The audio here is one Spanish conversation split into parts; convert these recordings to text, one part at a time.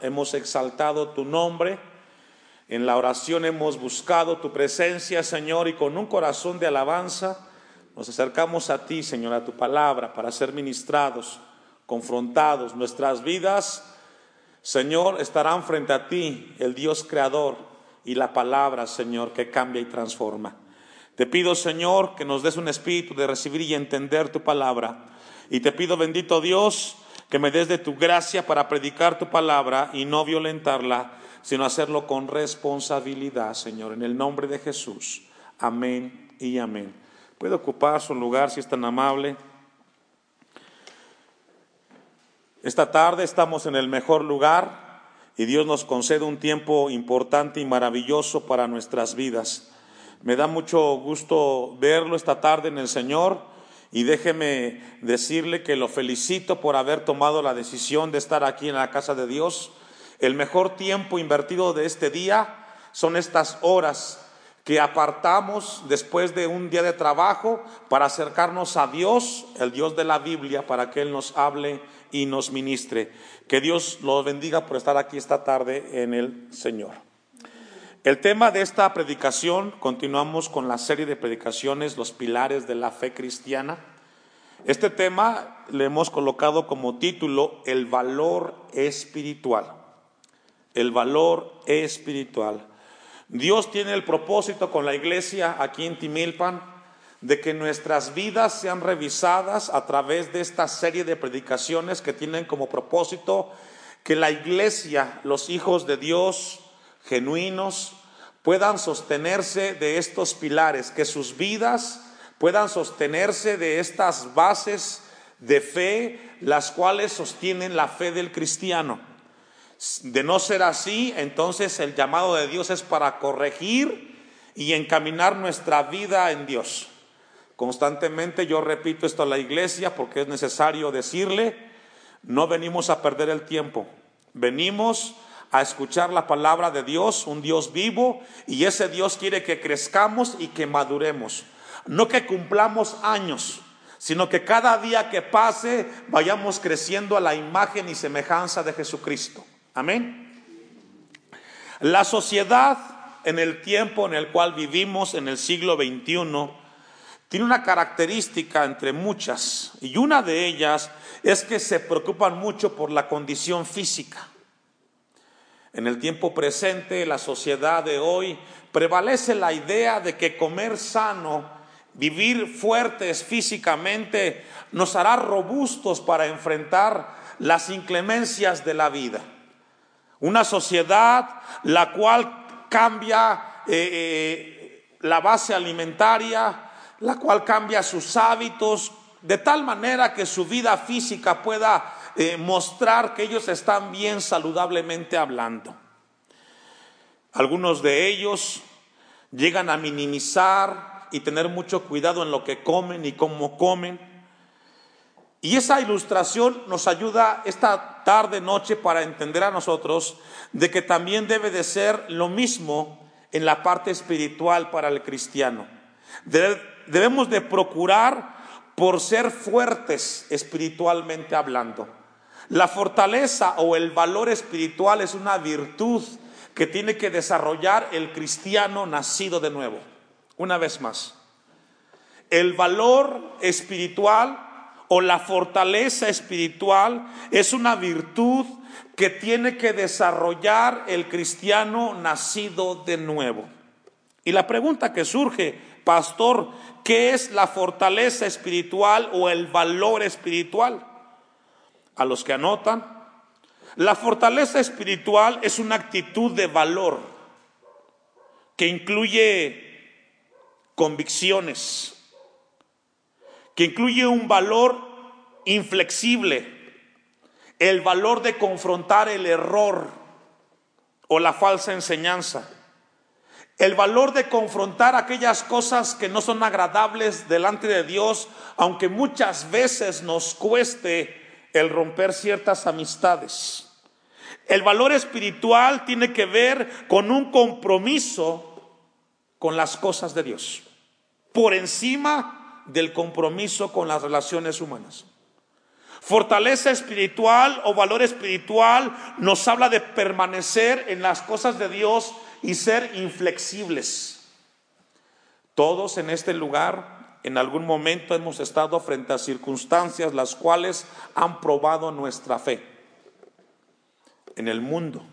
hemos exaltado tu nombre, en la oración hemos buscado tu presencia, Señor, y con un corazón de alabanza nos acercamos a ti, Señor, a tu palabra, para ser ministrados, confrontados. Nuestras vidas, Señor, estarán frente a ti, el Dios creador, y la palabra, Señor, que cambia y transforma. Te pido, Señor, que nos des un espíritu de recibir y entender tu palabra. Y te pido, bendito Dios, que me des de tu gracia para predicar tu palabra y no violentarla, sino hacerlo con responsabilidad, Señor, en el nombre de Jesús. Amén y amén. Puede ocupar su lugar si es tan amable. Esta tarde estamos en el mejor lugar y Dios nos concede un tiempo importante y maravilloso para nuestras vidas. Me da mucho gusto verlo esta tarde en el Señor y déjeme decirle que lo felicito por haber tomado la decisión de estar aquí en la casa de Dios. El mejor tiempo invertido de este día son estas horas que apartamos después de un día de trabajo para acercarnos a Dios, el Dios de la Biblia, para que Él nos hable y nos ministre. Que Dios los bendiga por estar aquí esta tarde en el Señor. El tema de esta predicación, continuamos con la serie de predicaciones, los pilares de la fe cristiana. Este tema le hemos colocado como título el valor espiritual. El valor espiritual. Dios tiene el propósito con la iglesia aquí en Timilpan de que nuestras vidas sean revisadas a través de esta serie de predicaciones que tienen como propósito que la iglesia, los hijos de Dios, genuinos puedan sostenerse de estos pilares, que sus vidas puedan sostenerse de estas bases de fe, las cuales sostienen la fe del cristiano. De no ser así, entonces el llamado de Dios es para corregir y encaminar nuestra vida en Dios. Constantemente yo repito esto a la iglesia porque es necesario decirle, no venimos a perder el tiempo, venimos a escuchar la palabra de Dios, un Dios vivo, y ese Dios quiere que crezcamos y que maduremos. No que cumplamos años, sino que cada día que pase vayamos creciendo a la imagen y semejanza de Jesucristo. Amén. La sociedad en el tiempo en el cual vivimos, en el siglo XXI, tiene una característica entre muchas, y una de ellas es que se preocupan mucho por la condición física. En el tiempo presente, la sociedad de hoy, prevalece la idea de que comer sano, vivir fuertes físicamente, nos hará robustos para enfrentar las inclemencias de la vida. Una sociedad la cual cambia eh, eh, la base alimentaria, la cual cambia sus hábitos, de tal manera que su vida física pueda eh, mostrar que ellos están bien saludablemente hablando. Algunos de ellos llegan a minimizar y tener mucho cuidado en lo que comen y cómo comen. Y esa ilustración nos ayuda esta tarde, noche, para entender a nosotros de que también debe de ser lo mismo en la parte espiritual para el cristiano. Debemos de procurar por ser fuertes espiritualmente hablando. La fortaleza o el valor espiritual es una virtud que tiene que desarrollar el cristiano nacido de nuevo. Una vez más, el valor espiritual o la fortaleza espiritual es una virtud que tiene que desarrollar el cristiano nacido de nuevo. Y la pregunta que surge, pastor, ¿qué es la fortaleza espiritual o el valor espiritual? A los que anotan. La fortaleza espiritual es una actitud de valor que incluye convicciones, que incluye un valor inflexible, el valor de confrontar el error o la falsa enseñanza, el valor de confrontar aquellas cosas que no son agradables delante de Dios, aunque muchas veces nos cueste el romper ciertas amistades. El valor espiritual tiene que ver con un compromiso con las cosas de Dios, por encima del compromiso con las relaciones humanas. Fortaleza espiritual o valor espiritual nos habla de permanecer en las cosas de Dios y ser inflexibles. Todos en este lugar en algún momento hemos estado frente a circunstancias las cuales han probado nuestra fe en el mundo.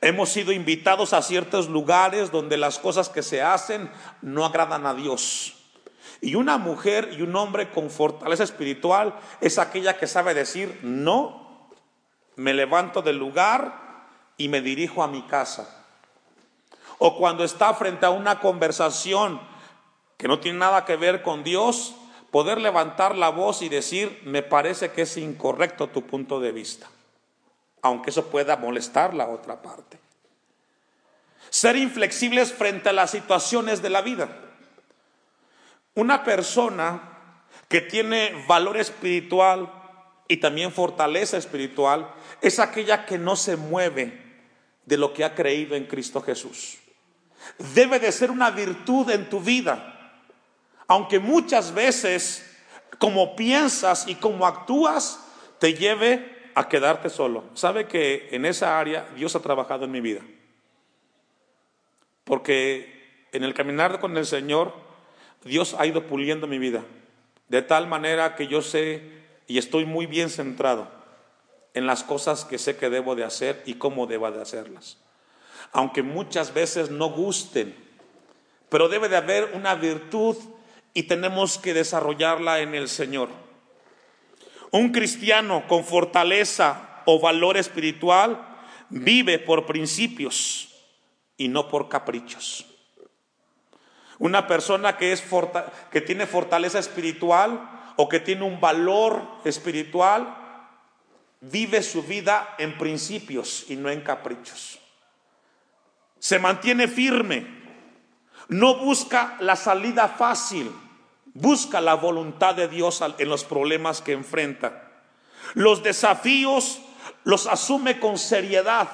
Hemos sido invitados a ciertos lugares donde las cosas que se hacen no agradan a Dios. Y una mujer y un hombre con fortaleza espiritual es aquella que sabe decir, no, me levanto del lugar y me dirijo a mi casa. O cuando está frente a una conversación que no tiene nada que ver con Dios, poder levantar la voz y decir, me parece que es incorrecto tu punto de vista, aunque eso pueda molestar la otra parte. Ser inflexibles frente a las situaciones de la vida. Una persona que tiene valor espiritual y también fortaleza espiritual es aquella que no se mueve de lo que ha creído en Cristo Jesús. Debe de ser una virtud en tu vida, aunque muchas veces como piensas y como actúas te lleve a quedarte solo. Sabe que en esa área Dios ha trabajado en mi vida. Porque en el caminar con el Señor Dios ha ido puliendo mi vida, de tal manera que yo sé y estoy muy bien centrado en las cosas que sé que debo de hacer y cómo debo de hacerlas. Aunque muchas veces no gusten, pero debe de haber una virtud y tenemos que desarrollarla en el Señor. Un cristiano con fortaleza o valor espiritual vive por principios y no por caprichos. Una persona que, es que tiene fortaleza espiritual o que tiene un valor espiritual, vive su vida en principios y no en caprichos. Se mantiene firme, no busca la salida fácil, busca la voluntad de Dios en los problemas que enfrenta. Los desafíos los asume con seriedad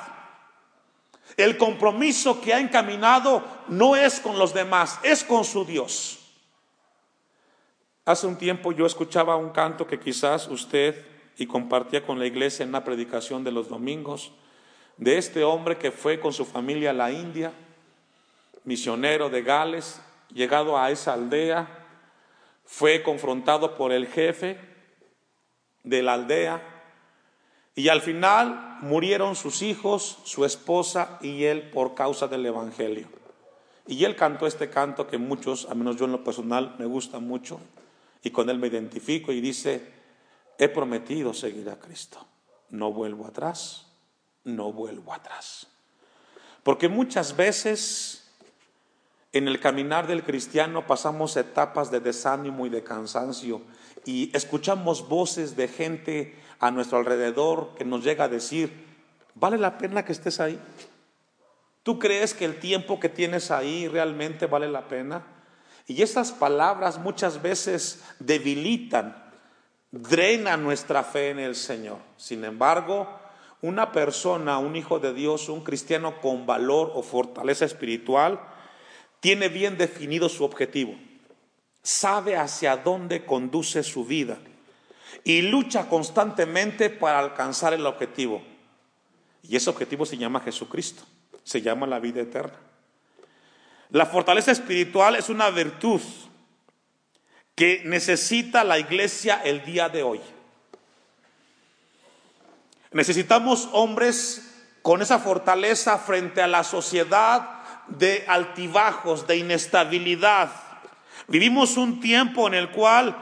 el compromiso que ha encaminado no es con los demás, es con su Dios. Hace un tiempo yo escuchaba un canto que quizás usted y compartía con la iglesia en una predicación de los domingos, de este hombre que fue con su familia a la India, misionero de Gales, llegado a esa aldea, fue confrontado por el jefe de la aldea y al final murieron sus hijos, su esposa y él por causa del Evangelio. Y él cantó este canto que muchos, a menos yo en lo personal, me gusta mucho y con él me identifico y dice, he prometido seguir a Cristo. No vuelvo atrás, no vuelvo atrás. Porque muchas veces en el caminar del cristiano pasamos etapas de desánimo y de cansancio y escuchamos voces de gente a nuestro alrededor que nos llega a decir, ¿vale la pena que estés ahí? ¿Tú crees que el tiempo que tienes ahí realmente vale la pena? Y esas palabras muchas veces debilitan, drenan nuestra fe en el Señor. Sin embargo, una persona, un hijo de Dios, un cristiano con valor o fortaleza espiritual, tiene bien definido su objetivo sabe hacia dónde conduce su vida y lucha constantemente para alcanzar el objetivo. Y ese objetivo se llama Jesucristo, se llama la vida eterna. La fortaleza espiritual es una virtud que necesita la iglesia el día de hoy. Necesitamos hombres con esa fortaleza frente a la sociedad de altibajos, de inestabilidad, Vivimos un tiempo en el cual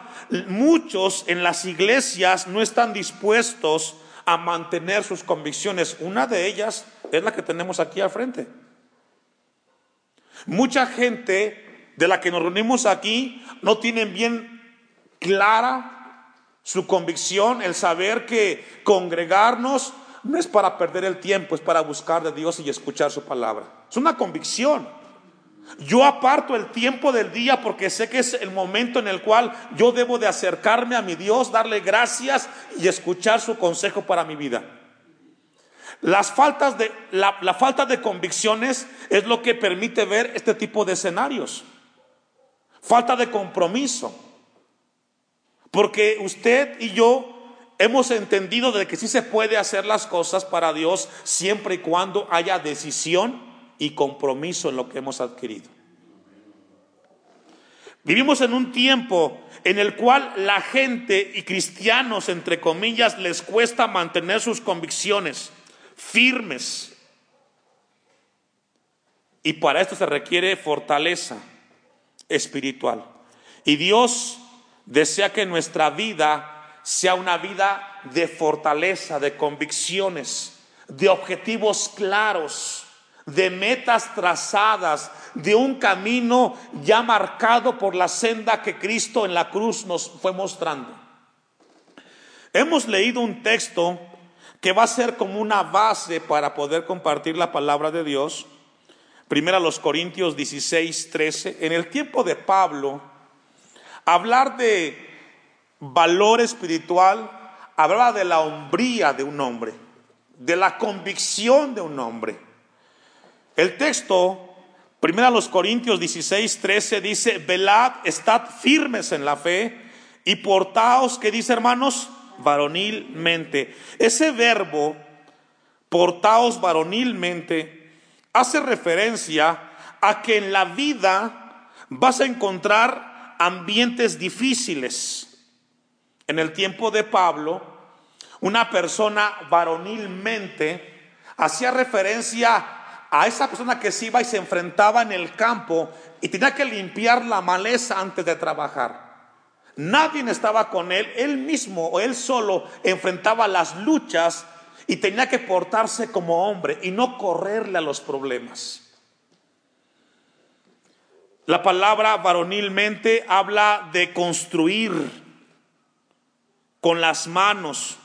muchos en las iglesias no están dispuestos a mantener sus convicciones. Una de ellas es la que tenemos aquí al frente. Mucha gente de la que nos reunimos aquí no tienen bien clara su convicción, el saber que congregarnos no es para perder el tiempo, es para buscar de Dios y escuchar su palabra. Es una convicción. Yo aparto el tiempo del día porque sé que es el momento en el cual yo debo de acercarme a mi Dios, darle gracias y escuchar su consejo para mi vida. Las faltas de, la, falta de convicciones es lo que permite ver este tipo de escenarios. Falta de compromiso. Porque usted y yo hemos entendido de que sí se puede hacer las cosas para Dios siempre y cuando haya decisión y compromiso en lo que hemos adquirido. Vivimos en un tiempo en el cual la gente y cristianos, entre comillas, les cuesta mantener sus convicciones firmes. Y para esto se requiere fortaleza espiritual. Y Dios desea que nuestra vida sea una vida de fortaleza, de convicciones, de objetivos claros, de metas trazadas, de un camino ya marcado por la senda que Cristo en la cruz nos fue mostrando. Hemos leído un texto que va a ser como una base para poder compartir la palabra de Dios. Primero a los Corintios 16, 13. En el tiempo de Pablo, hablar de valor espiritual hablaba de la hombría de un hombre, de la convicción de un hombre. El texto Primera los Corintios 16, 13 dice, velad, estad firmes en la fe y portaos, que dice hermanos, varonilmente. Ese verbo, portaos varonilmente, hace referencia a que en la vida vas a encontrar ambientes difíciles. En el tiempo de Pablo, una persona varonilmente hacía referencia a esa persona que se iba y se enfrentaba en el campo y tenía que limpiar la maleza antes de trabajar. Nadie estaba con él, él mismo o él solo enfrentaba las luchas y tenía que portarse como hombre y no correrle a los problemas. La palabra varonilmente habla de construir con las manos,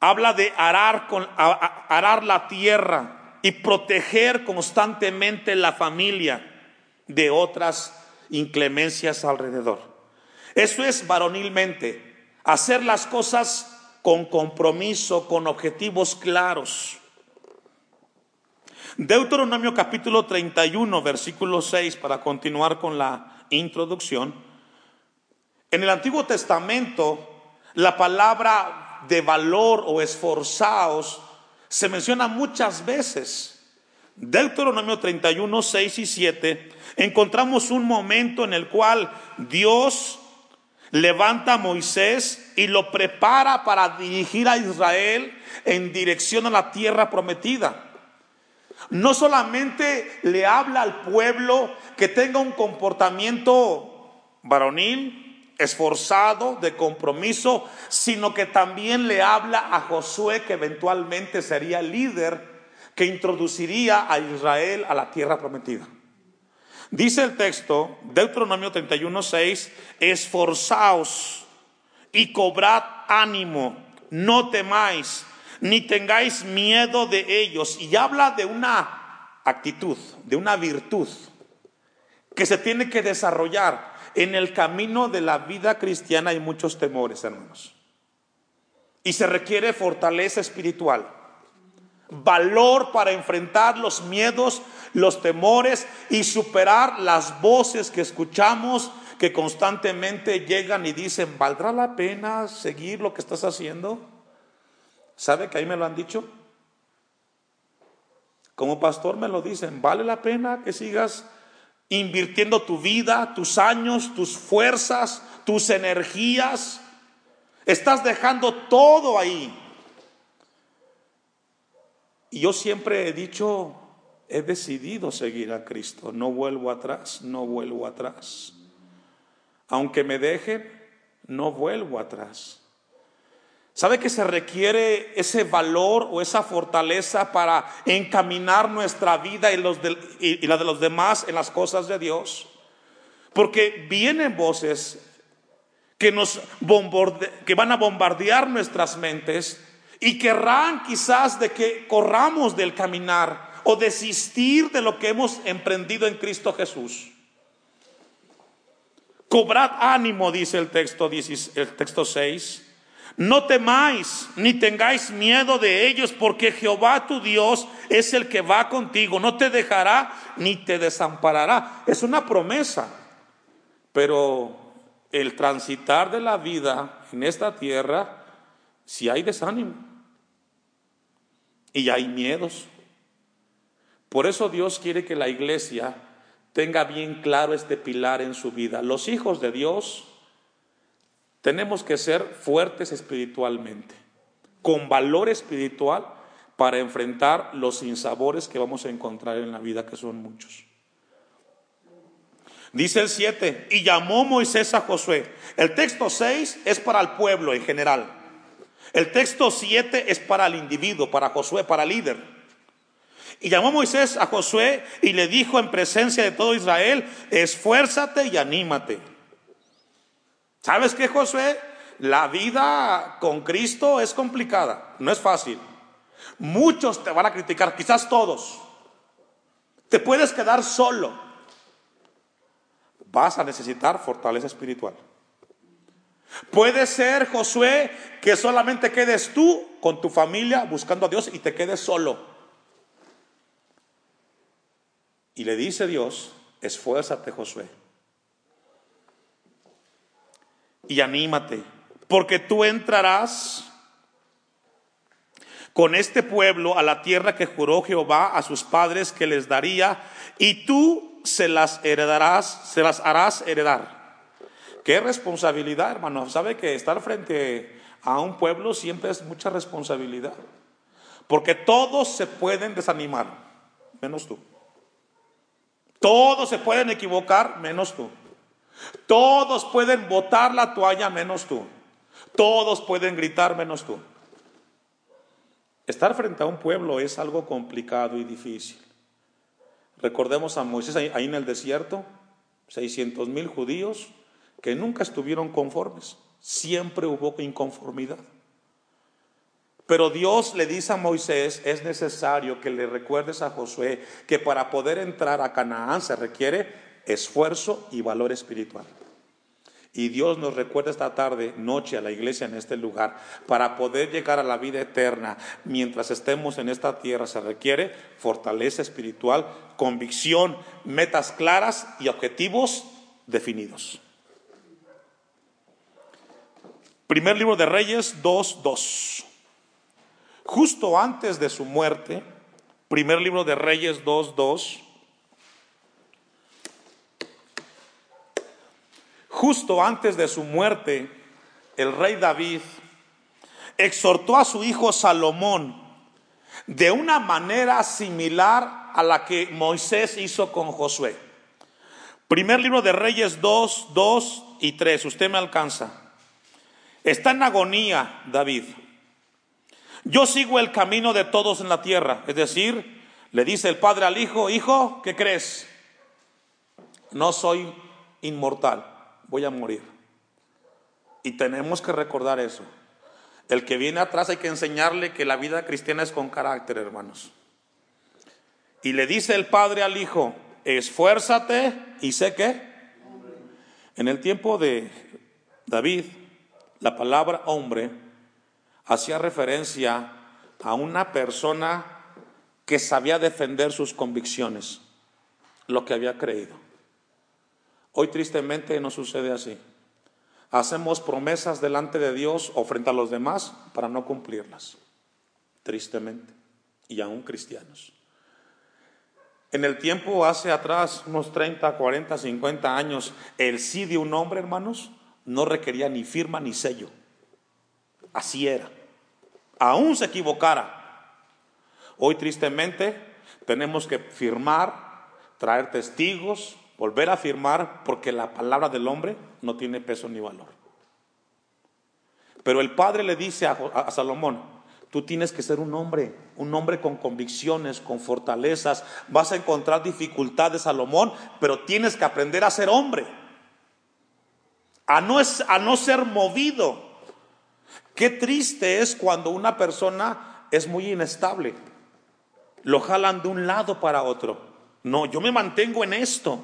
habla de arar, con, arar la tierra y proteger constantemente la familia de otras inclemencias alrededor. Eso es varonilmente, hacer las cosas con compromiso, con objetivos claros. Deuteronomio capítulo 31, versículo 6, para continuar con la introducción. En el Antiguo Testamento, la palabra de valor o esforzaos se menciona muchas veces. Deuteronomio 31, 6 y 7, encontramos un momento en el cual Dios levanta a Moisés y lo prepara para dirigir a Israel en dirección a la tierra prometida. No solamente le habla al pueblo que tenga un comportamiento varonil, esforzado, de compromiso, sino que también le habla a Josué que eventualmente sería líder que introduciría a Israel a la tierra prometida. Dice el texto, Deuteronomio 31:6, esforzaos y cobrad ánimo, no temáis, ni tengáis miedo de ellos. Y habla de una actitud, de una virtud que se tiene que desarrollar en el camino de la vida cristiana hay muchos temores, hermanos. Y se requiere fortaleza espiritual, valor para enfrentar los miedos, los temores y superar las voces que escuchamos que constantemente llegan y dicen, ¿valdrá la pena seguir lo que estás haciendo? ¿Sabe que ahí me lo han dicho? Como pastor me lo dicen, ¿vale la pena que sigas invirtiendo tu vida, tus años, tus fuerzas, tus energías. Estás dejando todo ahí. Y yo siempre he dicho, he decidido seguir a Cristo. No vuelvo atrás, no vuelvo atrás. Aunque me dejen, no vuelvo atrás. ¿Sabe que se requiere ese valor o esa fortaleza para encaminar nuestra vida y, la de los demás en las cosas de Dios? Porque vienen voces que, nos que van a bombardear nuestras mentes y querrán quizás de que corramos del caminar o desistir de lo que hemos emprendido en Cristo Jesús. Cobrad ánimo, dice el texto, el texto 6 no temáis ni tengáis miedo de ellos, porque Jehová tu Dios es el que va contigo, no te dejará ni te desamparará. Es una promesa, pero el transitar de la vida en esta tierra, si hay desánimo y hay miedos. Por eso Dios quiere que la iglesia tenga bien claro este pilar en su vida. Los hijos de Dios tenemos que ser fuertes espiritualmente, con valor espiritual para enfrentar los sinsabores que vamos a encontrar en la vida, que son muchos. Dice el 7, y llamó Moisés a Josué. El texto 6 es para el pueblo en general. El texto 7 es para el individuo, para Josué, para el líder. Y llamó Moisés a Josué y le dijo en presencia de todo Israel, esfuérzate y anímate. ¿Sabes qué, Josué? La vida con Cristo es complicada, no es fácil. Muchos te van a criticar, quizás todos. Te puedes quedar solo. Vas a necesitar fortaleza espiritual. Puede ser, Josué, que solamente quedes tú con tu familia buscando a Dios y te quedes solo. Y le dice Dios, esfuérzate, Josué. Y anímate, porque tú entrarás con este pueblo a la tierra que juró Jehová a sus padres que les daría, y tú se las heredarás, se las harás heredar. Qué responsabilidad, hermano. Sabe que estar frente a un pueblo siempre es mucha responsabilidad. Porque todos se pueden desanimar, menos tú. Todos se pueden equivocar, menos tú. Todos pueden botar la toalla, menos tú. Todos pueden gritar, menos tú. Estar frente a un pueblo es algo complicado y difícil. Recordemos a Moisés ahí en el desierto, 600 mil judíos que nunca estuvieron conformes, siempre hubo inconformidad. Pero Dios le dice a Moisés, es necesario que le recuerdes a Josué que para poder entrar a Canaán se requiere esfuerzo y valor espiritual. Y Dios nos recuerda esta tarde, noche a la iglesia en este lugar, para poder llegar a la vida eterna mientras estemos en esta tierra se requiere fortaleza espiritual, convicción, metas claras y objetivos definidos. Primer libro de Reyes 2.2. Justo antes de su muerte, primer libro de Reyes 2.2 Justo antes de su muerte, el rey David exhortó a su hijo Salomón de una manera similar a la que Moisés hizo con Josué. Primer libro de Reyes 2, 2 y 3, usted me alcanza. Está en agonía David. Yo sigo el camino de todos en la tierra. Es decir, le dice el padre al hijo, hijo, ¿qué crees? No soy inmortal voy a morir. Y tenemos que recordar eso. El que viene atrás hay que enseñarle que la vida cristiana es con carácter, hermanos. Y le dice el padre al hijo, esfuérzate y sé que. En el tiempo de David, la palabra hombre hacía referencia a una persona que sabía defender sus convicciones, lo que había creído. Hoy tristemente no sucede así. Hacemos promesas delante de Dios o frente a los demás para no cumplirlas. Tristemente. Y aún cristianos. En el tiempo hace atrás, unos 30, 40, 50 años, el sí de un hombre, hermanos, no requería ni firma ni sello. Así era. Aún se equivocara. Hoy tristemente tenemos que firmar, traer testigos, volver a afirmar porque la palabra del hombre no tiene peso ni valor. Pero el padre le dice a, Salomón, tú tienes que ser un hombre, un hombre con convicciones, con fortalezas. Vas a encontrar dificultades, Salomón, pero tienes que aprender a ser hombre, a no, a no ser movido. Qué triste es cuando una persona es muy inestable. Lo jalan de un lado para otro. No, yo me mantengo en esto.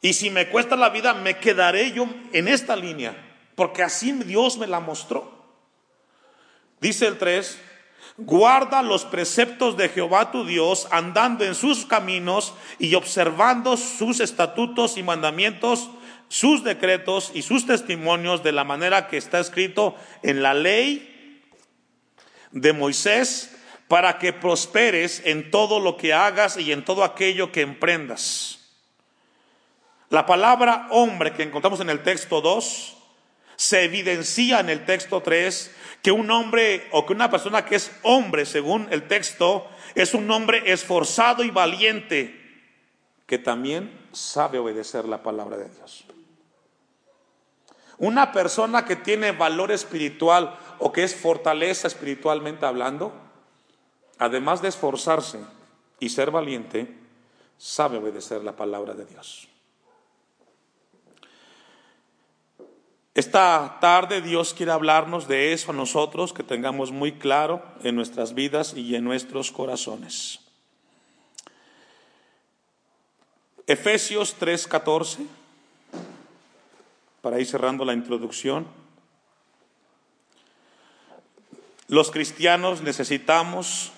Y si me cuesta la vida, me quedaré yo en esta línea, porque así Dios me la mostró. Dice el 3, guarda los preceptos de Jehová tu Dios, andando en sus caminos y observando sus estatutos y mandamientos sus decretos y sus testimonios de la manera que está escrito en la ley de Moisés para que prosperes en todo lo que hagas y en todo aquello que emprendas. La palabra hombre que encontramos en el texto 2 se evidencia en el texto 3 que un hombre o que una persona que es hombre, según el texto, es un hombre esforzado y valiente que también sabe obedecer la palabra de Dios. Una persona que tiene valor espiritual o que es fortaleza espiritualmente hablando, además de esforzarse y ser valiente, sabe obedecer la palabra de Dios. Esta tarde Dios quiere hablarnos de eso a nosotros, que tengamos muy claro en nuestras vidas y en nuestros corazones. Efesios 3:14, para ir cerrando la introducción. Los cristianos necesitamos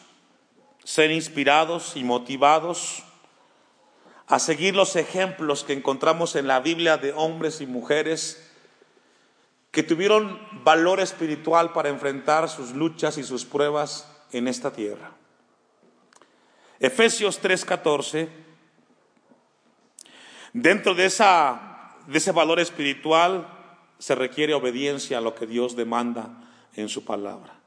ser inspirados y motivados a seguir los ejemplos que encontramos en la Biblia de hombres y mujeres que tuvieron valor espiritual para enfrentar sus luchas y sus pruebas en esta tierra. Efesios 3:14, dentro de, esa, de ese valor espiritual se requiere obediencia a lo que Dios demanda en su palabra.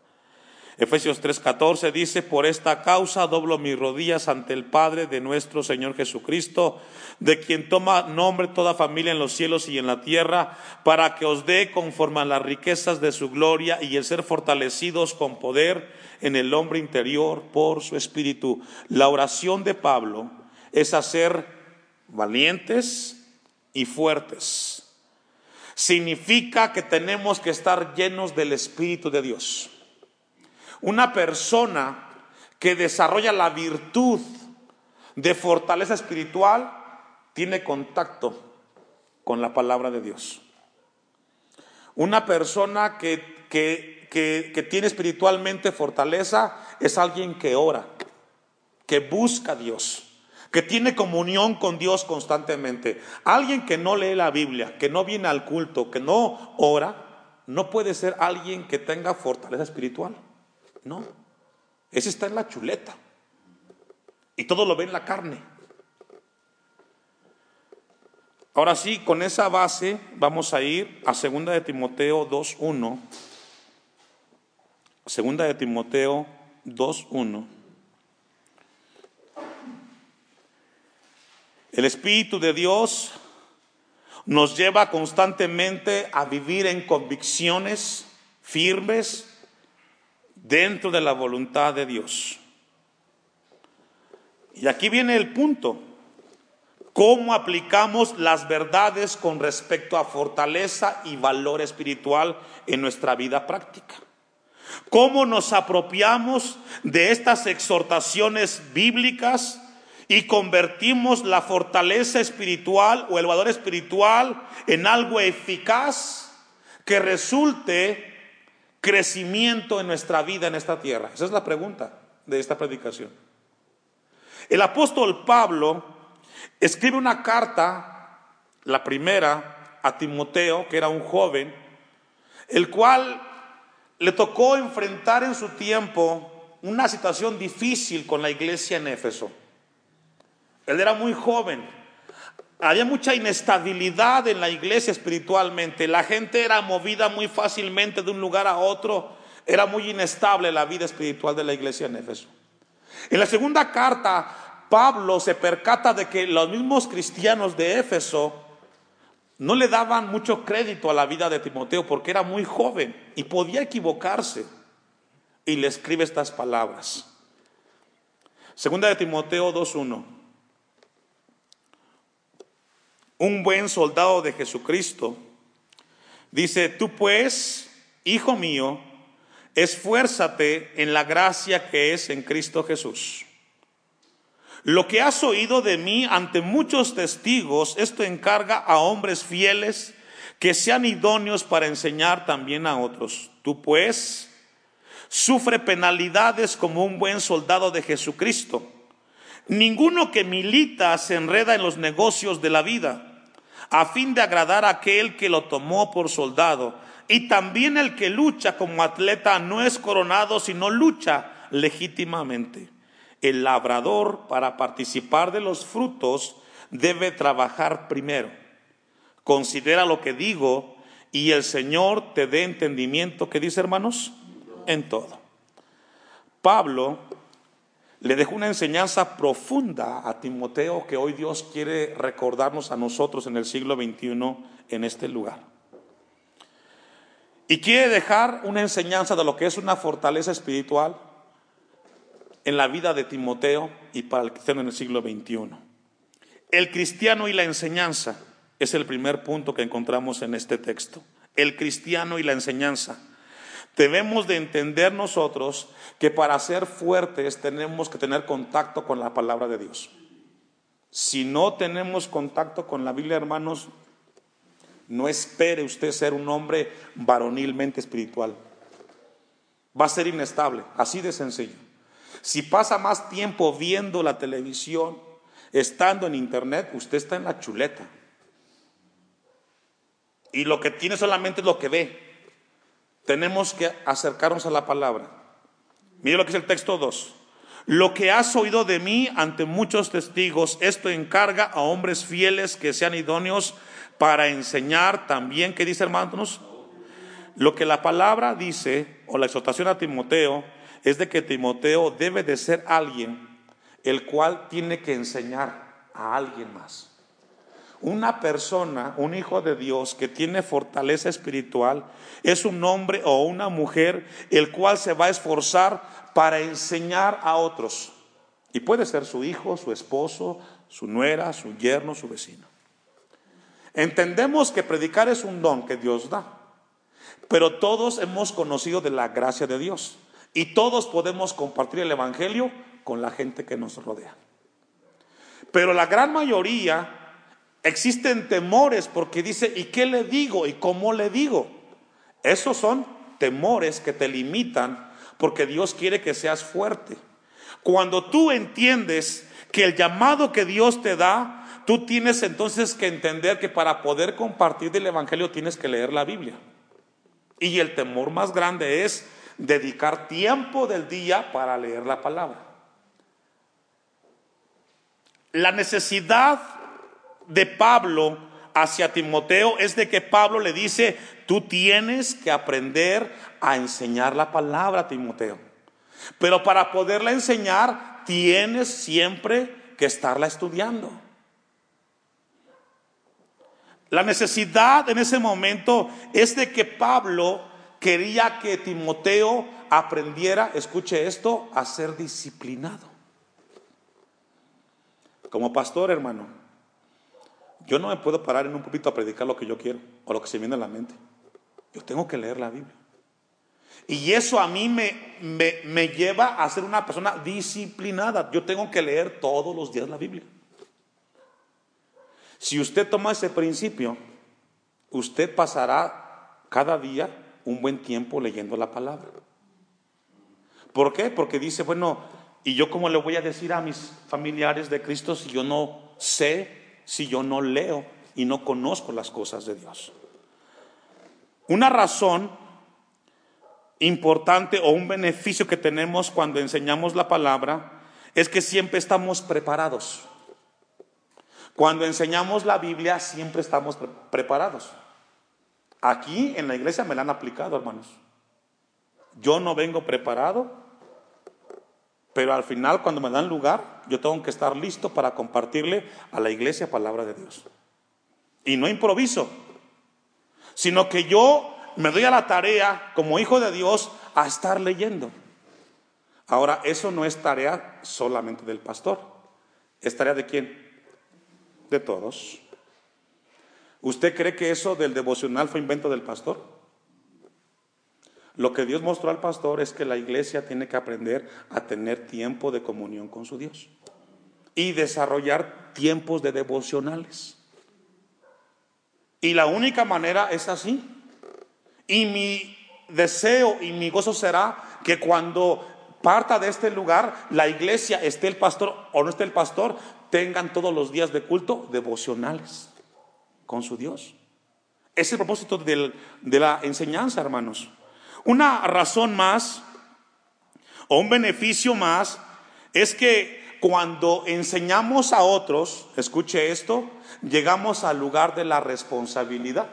Efesios 3:14 dice, por esta causa doblo mis rodillas ante el Padre de nuestro Señor Jesucristo, de quien toma nombre toda familia en los cielos y en la tierra, para que os dé conforme a las riquezas de su gloria y el ser fortalecidos con poder en el hombre interior por su espíritu. La oración de Pablo es hacer valientes y fuertes. Significa que tenemos que estar llenos del Espíritu de Dios. Una persona que desarrolla la virtud de fortaleza espiritual tiene contacto con la palabra de Dios. Una persona que, que, tiene espiritualmente fortaleza es alguien que ora, que busca a Dios, que tiene comunión con Dios constantemente. Alguien que no lee la Biblia, que no viene al culto, que no ora, no puede ser alguien que tenga fortaleza espiritual. No, ese está en la chuleta. Y todo lo ve en la carne. Ahora sí, con esa base vamos a ir a segunda de Timoteo 2.1. Segunda de Timoteo 2.1. El Espíritu de Dios nos lleva constantemente a vivir en convicciones firmes, dentro de la voluntad de Dios. Y aquí viene el punto. ¿Cómo aplicamos las verdades con respecto a fortaleza y valor espiritual en nuestra vida práctica? ¿Cómo nos apropiamos de estas exhortaciones bíblicas y convertimos la fortaleza espiritual o el valor espiritual en algo eficaz que resulte crecimiento en nuestra vida en esta tierra? Esa es la pregunta de esta predicación. El apóstol Pablo escribe una carta, la primera, a Timoteo, que era un joven, el cual le tocó enfrentar en su tiempo una situación difícil con la iglesia en Éfeso. Él era muy joven, había mucha inestabilidad en la iglesia espiritualmente. La gente era movida muy fácilmente de un lugar a otro. Era muy inestable la vida espiritual de la iglesia en Éfeso. En la segunda carta, Pablo se percata de que los mismos cristianos de Éfeso no le daban mucho crédito a la vida de Timoteo porque era muy joven y podía equivocarse. Y le escribe estas palabras. Segunda de Timoteo 2.1 un buen soldado de Jesucristo, dice, tú pues, hijo mío, esfuérzate en la gracia que es en Cristo Jesús. Lo que has oído de mí ante muchos testigos, esto encarga a hombres fieles que sean idóneos para enseñar también a otros. Tú pues, sufre penalidades como un buen soldado de Jesucristo. Ninguno que milita se enreda en los negocios de la vida, a fin de agradar a aquel que lo tomó por soldado. Y también el que lucha como atleta no es coronado, sino lucha legítimamente. El labrador, para participar de los frutos, debe trabajar primero. Considera lo que digo y el Señor te dé entendimiento, ¿qué dice hermanos? En todo. Pablo le dejó una enseñanza profunda a Timoteo que hoy Dios quiere recordarnos a nosotros en el siglo XXI en este lugar. Y quiere dejar una enseñanza de lo que es una fortaleza espiritual en la vida de Timoteo y para el cristiano en el siglo XXI. El cristiano y la enseñanza es el primer punto que encontramos en este texto. El cristiano y la enseñanza. Debemos de entender nosotros que para ser fuertes tenemos que tener contacto con la palabra de Dios. Si no tenemos contacto con la Biblia, hermanos, no espere usted ser un hombre varonilmente espiritual. Va a ser inestable, así de sencillo. Si pasa más tiempo viendo la televisión, estando en internet, usted está en la chuleta. Y lo que tiene solamente es lo que ve tenemos que acercarnos a la palabra. Mire lo que es el texto 2. Lo que has oído de mí ante muchos testigos, esto encarga a hombres fieles que sean idóneos para enseñar también, ¿qué dice hermanos? Lo que la palabra dice, o la exhortación a Timoteo, es de que Timoteo debe de ser alguien el cual tiene que enseñar a alguien más. Una persona, un hijo de Dios que tiene fortaleza espiritual, es un hombre o una mujer el cual se va a esforzar para enseñar a otros. Y puede ser su hijo, su esposo, su nuera, su yerno, su vecino. Entendemos que predicar es un don que Dios da, pero todos hemos conocido de la gracia de Dios y todos podemos compartir el Evangelio con la gente que nos rodea. Pero la gran mayoría Existen temores porque dice, ¿y qué le digo? ¿Y cómo le digo? Esos son temores que te limitan porque Dios quiere que seas fuerte. Cuando tú entiendes que el llamado que Dios te da, tú tienes entonces que entender que para poder compartir el Evangelio tienes que leer la Biblia. Y el temor más grande es dedicar tiempo del día para leer la palabra. La necesidad de Pablo hacia Timoteo es de que Pablo le dice, tú tienes que aprender a enseñar la palabra a Timoteo. Pero para poderla enseñar, tienes siempre que estarla estudiando. La necesidad en ese momento es de que Pablo quería que Timoteo aprendiera, escuche esto, a ser disciplinado. Como pastor, hermano, yo no me puedo parar en un púlpito a predicar lo que yo quiero o lo que se viene a la mente. Yo tengo que leer la Biblia. Y eso a mí me, me, me, lleva a ser una persona disciplinada. Yo tengo que leer todos los días la Biblia. Si usted toma ese principio, usted pasará cada día un buen tiempo leyendo la palabra. ¿Por qué? Porque dice, bueno, ¿y yo cómo le voy a decir a mis familiares de Cristo si yo no sé si yo no leo y no conozco las cosas de Dios? Una razón importante o un beneficio que tenemos cuando enseñamos la palabra es que siempre estamos preparados. Cuando enseñamos la Biblia siempre estamos preparados. Aquí en la iglesia me la han aplicado, hermanos. Yo no vengo preparado pero al final, cuando me dan lugar, yo tengo que estar listo para compartirle a la iglesia palabra de Dios. Y no improviso, sino que yo me doy a la tarea, como hijo de Dios, a estar leyendo. Ahora, eso no es tarea solamente del pastor. ¿Es tarea de quién? De todos. ¿Usted cree que eso del devocional fue invento del pastor? Lo que Dios mostró al pastor es que la iglesia tiene que aprender a tener tiempo de comunión con su Dios y desarrollar tiempos de devocionales. Y la única manera es así. Y mi deseo y mi gozo será que cuando parta de este lugar, la iglesia, esté el pastor o no esté el pastor, tengan todos los días de culto devocionales. con su Dios. Es el propósito de la enseñanza, hermanos. Una razón más o un beneficio más es que cuando enseñamos a otros, escuche esto, llegamos al lugar de la responsabilidad.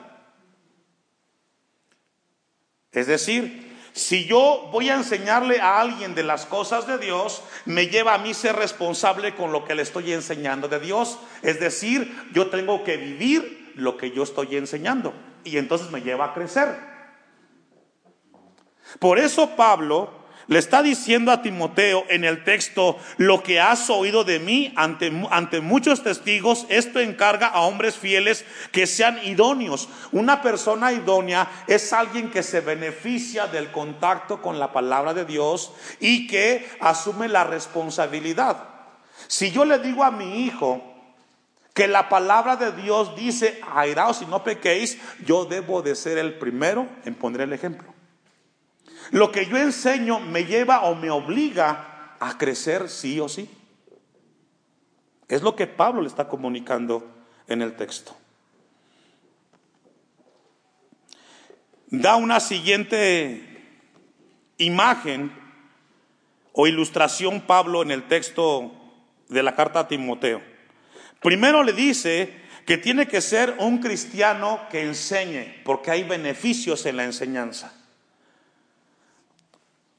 Es decir, si yo voy a enseñarle a alguien de las cosas de Dios, me lleva a mí ser responsable con lo que le estoy enseñando de Dios. Es decir, yo tengo que vivir lo que yo estoy enseñando. Y entonces me lleva a crecer. Por eso Pablo le está diciendo a Timoteo en el texto, lo que has oído de mí ante, ante, muchos testigos, esto encarga a hombres fieles que sean idóneos. Una persona idónea es alguien que se beneficia del contacto con la palabra de Dios y que asume la responsabilidad. Si yo le digo a mi hijo, que la palabra de Dios dice, airaos y no pequéis, yo debo de ser el primero en poner el ejemplo. Lo que yo enseño me lleva o me obliga a crecer sí o sí. Es lo que Pablo le está comunicando en el texto. Da una siguiente imagen o ilustración Pablo en el texto de la carta a Timoteo. Primero le dice que tiene que ser un cristiano que enseñe, porque hay beneficios en la enseñanza.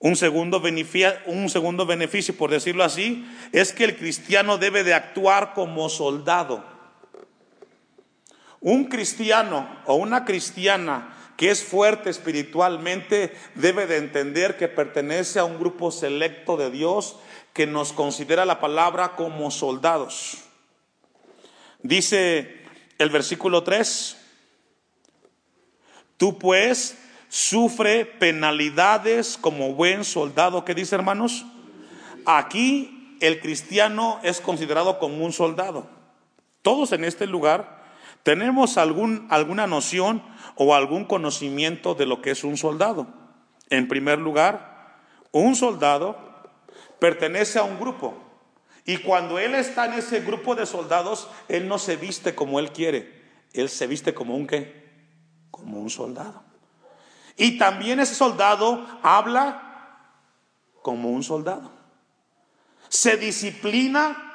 Un segundo, beneficio, un segundo beneficio, por decirlo así, es que el cristiano debe de actuar como soldado. Un cristiano o una cristiana que es fuerte espiritualmente debe de entender que pertenece a un grupo selecto de Dios que nos considera la palabra como soldados. Dice el versículo 3, tú pues sufre penalidades como buen soldado. ¿Qué dice hermanos? Aquí el cristiano es considerado como un soldado. Todos en este lugar tenemos algún, alguna noción o algún conocimiento de lo que es un soldado. En primer lugar, un soldado pertenece a un grupo. Y cuando él está en ese grupo de soldados, él no se viste como él quiere. Él se viste como un qué? Como un soldado. Y también ese soldado habla como un soldado. Se disciplina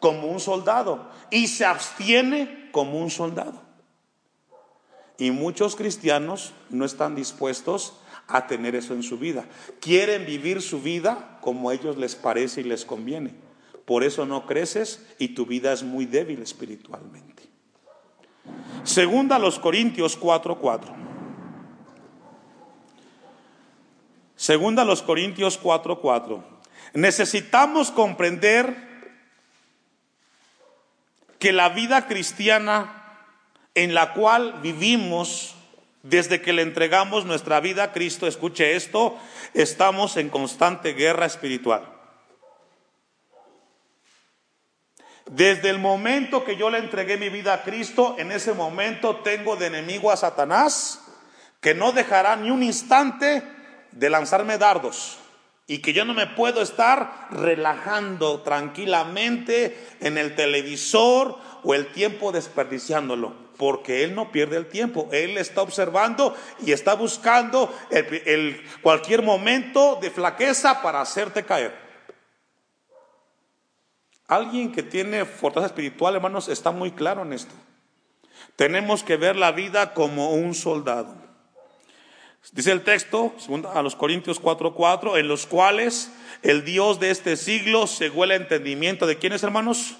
como un soldado y se abstiene como un soldado. Y muchos cristianos no están dispuestos a tener eso en su vida. Quieren vivir su vida como a ellos les parece y les conviene. Por eso no creces y tu vida es muy débil espiritualmente. Segunda a los Corintios 4:4. Segunda los Corintios 4:4. Necesitamos comprender que la vida cristiana en la cual vivimos desde que le entregamos nuestra vida a Cristo, escuche esto, estamos en constante guerra espiritual. Desde el momento que yo le entregué mi vida a Cristo, en ese momento tengo de enemigo a Satanás, que no dejará ni un instante de lanzarme dardos y que yo no me puedo estar relajando tranquilamente en el televisor o el tiempo desperdiciándolo, porque Él no pierde el tiempo, Él está observando y está buscando el, cualquier momento de flaqueza para hacerte caer. Alguien que tiene fortaleza espiritual, hermanos, está muy claro en esto. Tenemos que ver la vida como un soldado. Dice el texto, a los Corintios 4:4, en los cuales el Dios de este siglo cegó el entendimiento de quiénes, hermanos.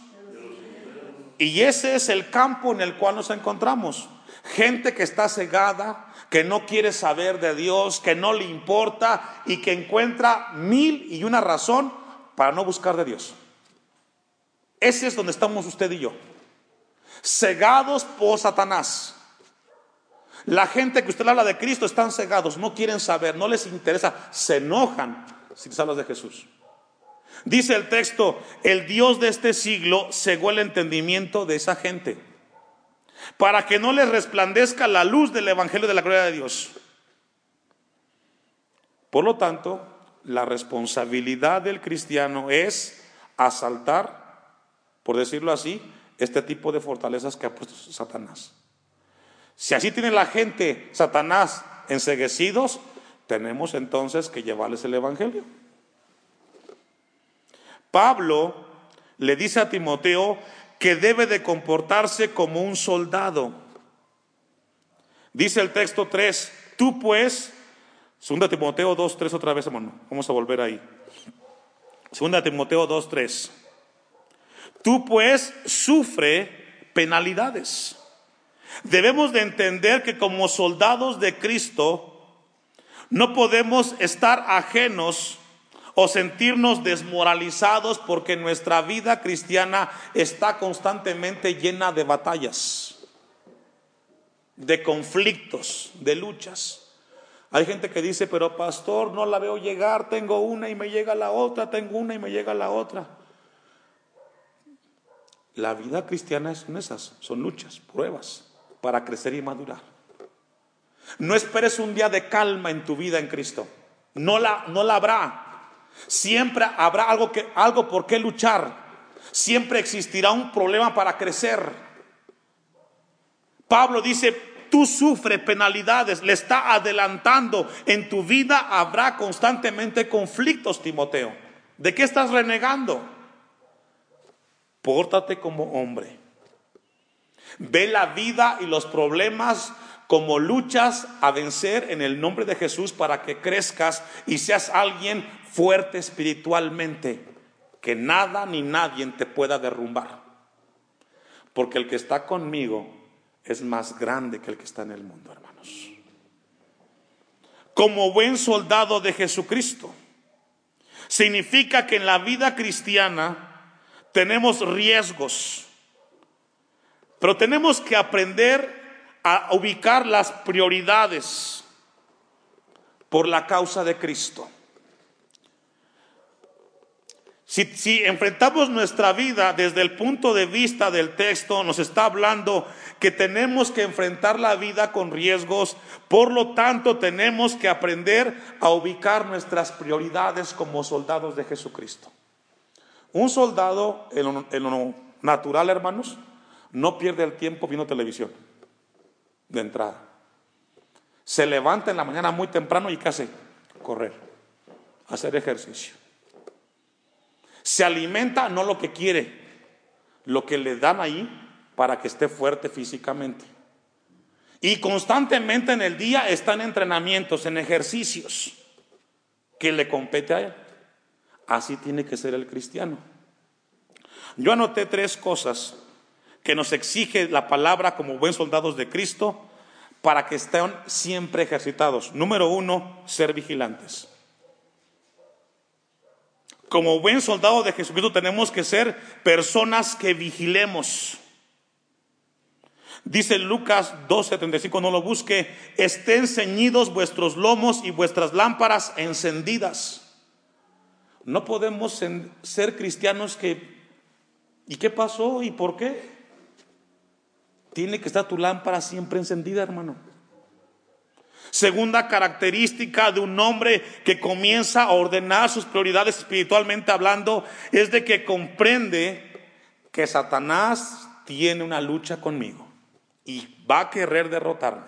Y ese es el campo en el cual nos encontramos. Gente que está cegada, que no quiere saber de Dios, que no le importa y que encuentra mil y una razón para no buscar de Dios. Ese es donde estamos usted y yo. Cegados por Satanás la gente que usted habla de Cristo están cegados, no quieren saber, no les interesa, se enojan si les hablas de Jesús. Dice el texto, el Dios de este siglo cegó el entendimiento de esa gente para que no les resplandezca la luz del Evangelio de la gloria de Dios. Por lo tanto, la responsabilidad del cristiano es asaltar, por decirlo así, este tipo de fortalezas que ha puesto Satanás. Si así tiene la gente, Satanás, enseguecidos, tenemos entonces que llevarles el Evangelio. Pablo le dice a Timoteo que debe de comportarse como un soldado. Dice el texto 3, tú pues, 2 Timoteo 2, 3 otra vez, hermano, vamos a volver ahí. 2 Timoteo 2, 3. Tú pues sufre penalidades. Debemos de entender que como soldados de Cristo no podemos estar ajenos o sentirnos desmoralizados porque nuestra vida cristiana está constantemente llena de batallas, de conflictos, de luchas. Hay gente que dice, pero pastor, no la veo llegar, tengo una y me llega la otra, tengo una y me llega la otra. La vida cristiana son esas, son luchas, pruebas para crecer y madurar. No esperes un día de calma en tu vida en Cristo. No la, no habrá. Siempre habrá algo, que, algo por qué luchar. Siempre existirá un problema para crecer. Pablo dice, tú sufres penalidades, le está adelantando. En tu vida habrá constantemente conflictos, Timoteo. ¿De qué estás renegando? Pórtate como hombre. Ve la vida y los problemas como luchas a vencer en el nombre de Jesús para que crezcas y seas alguien fuerte espiritualmente, que nada ni nadie te pueda derrumbar. Porque el que está conmigo es más grande que el que está en el mundo, hermanos. Como buen soldado de Jesucristo, significa que en la vida cristiana tenemos riesgos, pero tenemos que aprender a ubicar las prioridades por la causa de Cristo. Si, enfrentamos nuestra vida desde el punto de vista del texto, nos está hablando que tenemos que enfrentar la vida con riesgos, por lo tanto tenemos que aprender a ubicar nuestras prioridades como soldados de Jesucristo. Un soldado en lo natural, hermanos, no pierde el tiempo viendo televisión de entrada. Se levanta en la mañana muy temprano y ¿qué hace? Correr, hacer ejercicio. Se alimenta no lo que quiere, lo que le dan ahí para que esté fuerte físicamente. Y constantemente en el día está en entrenamientos, en ejercicios que le compete a él. Así tiene que ser el cristiano. Yo anoté tres cosas que nos exige la palabra como buen soldados de Cristo para que estén siempre ejercitados. Número uno, ser vigilantes. Como buen soldado de Jesucristo tenemos que ser personas que vigilemos. Dice Lucas 12:35, no lo busque, estén ceñidos vuestros lomos y vuestras lámparas encendidas. No podemos ser cristianos que, ¿y qué pasó? ¿Y por qué? Tiene que estar tu lámpara siempre encendida, hermano. Segunda característica de un hombre que comienza a ordenar sus prioridades espiritualmente hablando es de que comprende que Satanás tiene una lucha conmigo y va a querer derrotarme.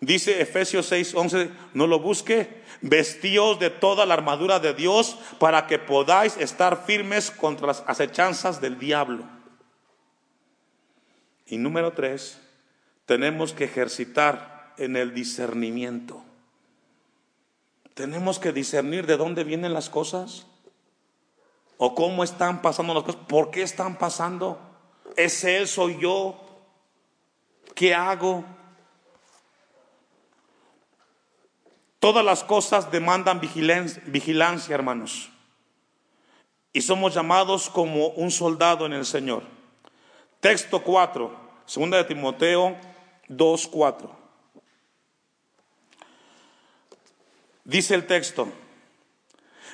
Dice Efesios 6, 11, no lo busque, vestíos de toda la armadura de Dios para que podáis estar firmes contra las acechanzas del diablo. Y número tres, tenemos que ejercitar en el discernimiento. Tenemos que discernir de dónde vienen las cosas o cómo están pasando las cosas, por qué están pasando. ¿Es Él, soy yo? ¿Qué hago? Todas las cosas demandan vigilancia, vigilancia, hermanos. Y somos llamados como un soldado en el Señor. Texto 4, segunda de Timoteo 2, 4. Dice el texto,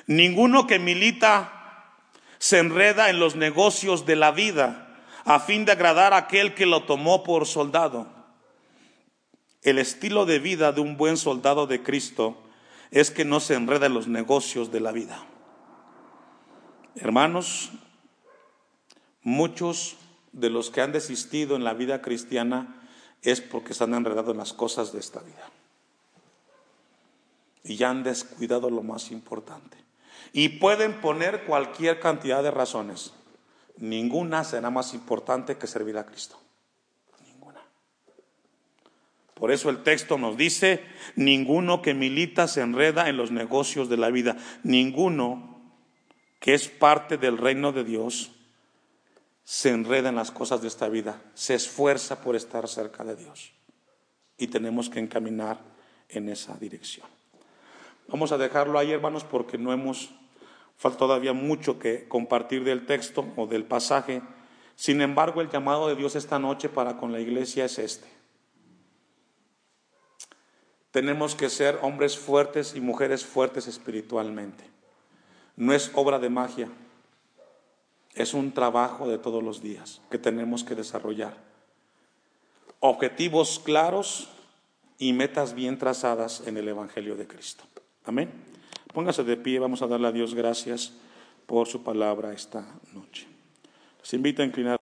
ninguno que milita se enreda en los negocios de la vida a fin de agradar a aquel que lo tomó por soldado. El estilo de vida de un buen soldado de Cristo es que no se enreda en los negocios de la vida. Hermanos, muchos de los que han desistido en la vida cristiana es porque se han enredado en las cosas de esta vida. Y ya han descuidado lo más importante. Y pueden poner cualquier cantidad de razones. Ninguna será más importante que servir a Cristo. Ninguna. Por eso el texto nos dice, ninguno que milita se enreda en los negocios de la vida. Ninguno que es parte del reino de Dios se enreda en las cosas de esta vida, se esfuerza por estar cerca de Dios. Y tenemos que encaminar en esa dirección. Vamos a dejarlo ahí, hermanos, porque no hemos, falta todavía mucho que compartir del texto o del pasaje. Sin embargo, el llamado de Dios esta noche para con la iglesia es este. Tenemos que ser hombres fuertes y mujeres fuertes espiritualmente. No es obra de magia es un trabajo de todos los días que tenemos que desarrollar. Objetivos claros y metas bien trazadas en el Evangelio de Cristo. Amén. Póngase de pie, vamos a darle a Dios gracias por su palabra esta noche. Les invito a inclinar.